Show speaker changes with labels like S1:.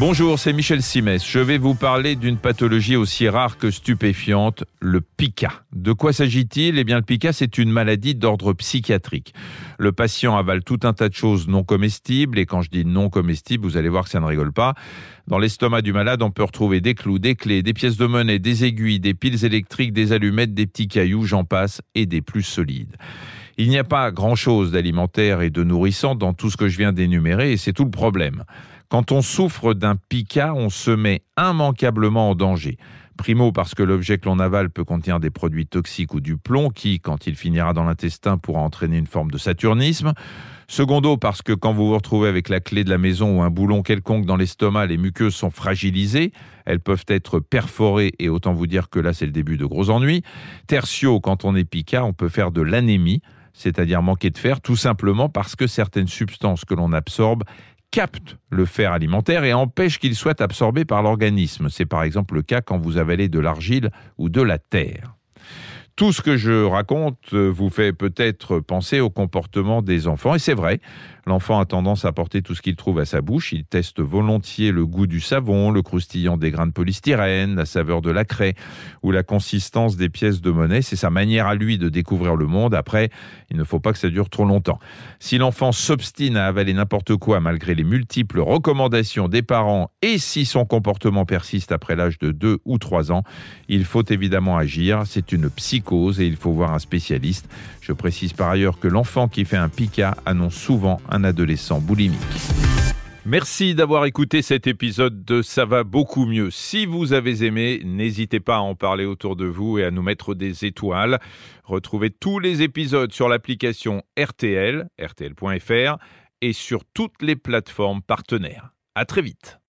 S1: Bonjour, c'est Michel Simès. Je vais vous parler d'une pathologie aussi rare que stupéfiante, le pica. De quoi s'agit-il? Eh bien, le pica, c'est une maladie d'ordre psychiatrique. Le patient avale tout un tas de choses non comestibles, et quand je dis non comestibles, vous allez voir que ça ne rigole pas. Dans l'estomac du malade, on peut retrouver des clous, des clés, des pièces de monnaie, des aiguilles, des piles électriques, des allumettes, des petits cailloux, j'en passe, et des plus solides. Il n'y a pas grand-chose d'alimentaire et de nourrissant dans tout ce que je viens d'énumérer, et c'est tout le problème. Quand on souffre d'un pica, on se met immanquablement en danger. Primo parce que l'objet que l'on avale peut contenir des produits toxiques ou du plomb qui, quand il finira dans l'intestin, pourra entraîner une forme de saturnisme. Secondo parce que quand vous vous retrouvez avec la clé de la maison ou un boulon quelconque dans l'estomac, les muqueuses sont fragilisées, elles peuvent être perforées et autant vous dire que là c'est le début de gros ennuis. Tertio, quand on est pica, on peut faire de l'anémie, c'est-à-dire manquer de fer, tout simplement parce que certaines substances que l'on absorbe capte le fer alimentaire et empêche qu'il soit absorbé par l'organisme. C'est par exemple le cas quand vous avalez de l'argile ou de la terre. Tout ce que je raconte euh, vous fait peut-être penser au comportement des enfants, et c'est vrai, l'enfant a tendance à porter tout ce qu'il trouve à sa bouche, il teste volontiers le goût du savon, le croustillant des grains de polystyrène, la saveur de la craie ou la consistance des pièces de monnaie, c'est sa manière à lui de découvrir le monde, après, il ne faut pas que ça dure trop longtemps. Si l'enfant s'obstine à avaler n'importe quoi malgré les multiples recommandations des parents et si son comportement persiste après l'âge de 2 ou 3 ans, il faut évidemment agir, c'est une psycho et il faut voir un spécialiste. Je précise par ailleurs que l'enfant qui fait un pica annonce souvent un adolescent boulimique. Merci d'avoir écouté cet épisode de Ça va beaucoup mieux. Si vous avez aimé, n'hésitez pas à en parler autour de vous et à nous mettre des étoiles. Retrouvez tous les épisodes sur l'application RTL, rtl.fr et sur toutes les plateformes partenaires. À très vite.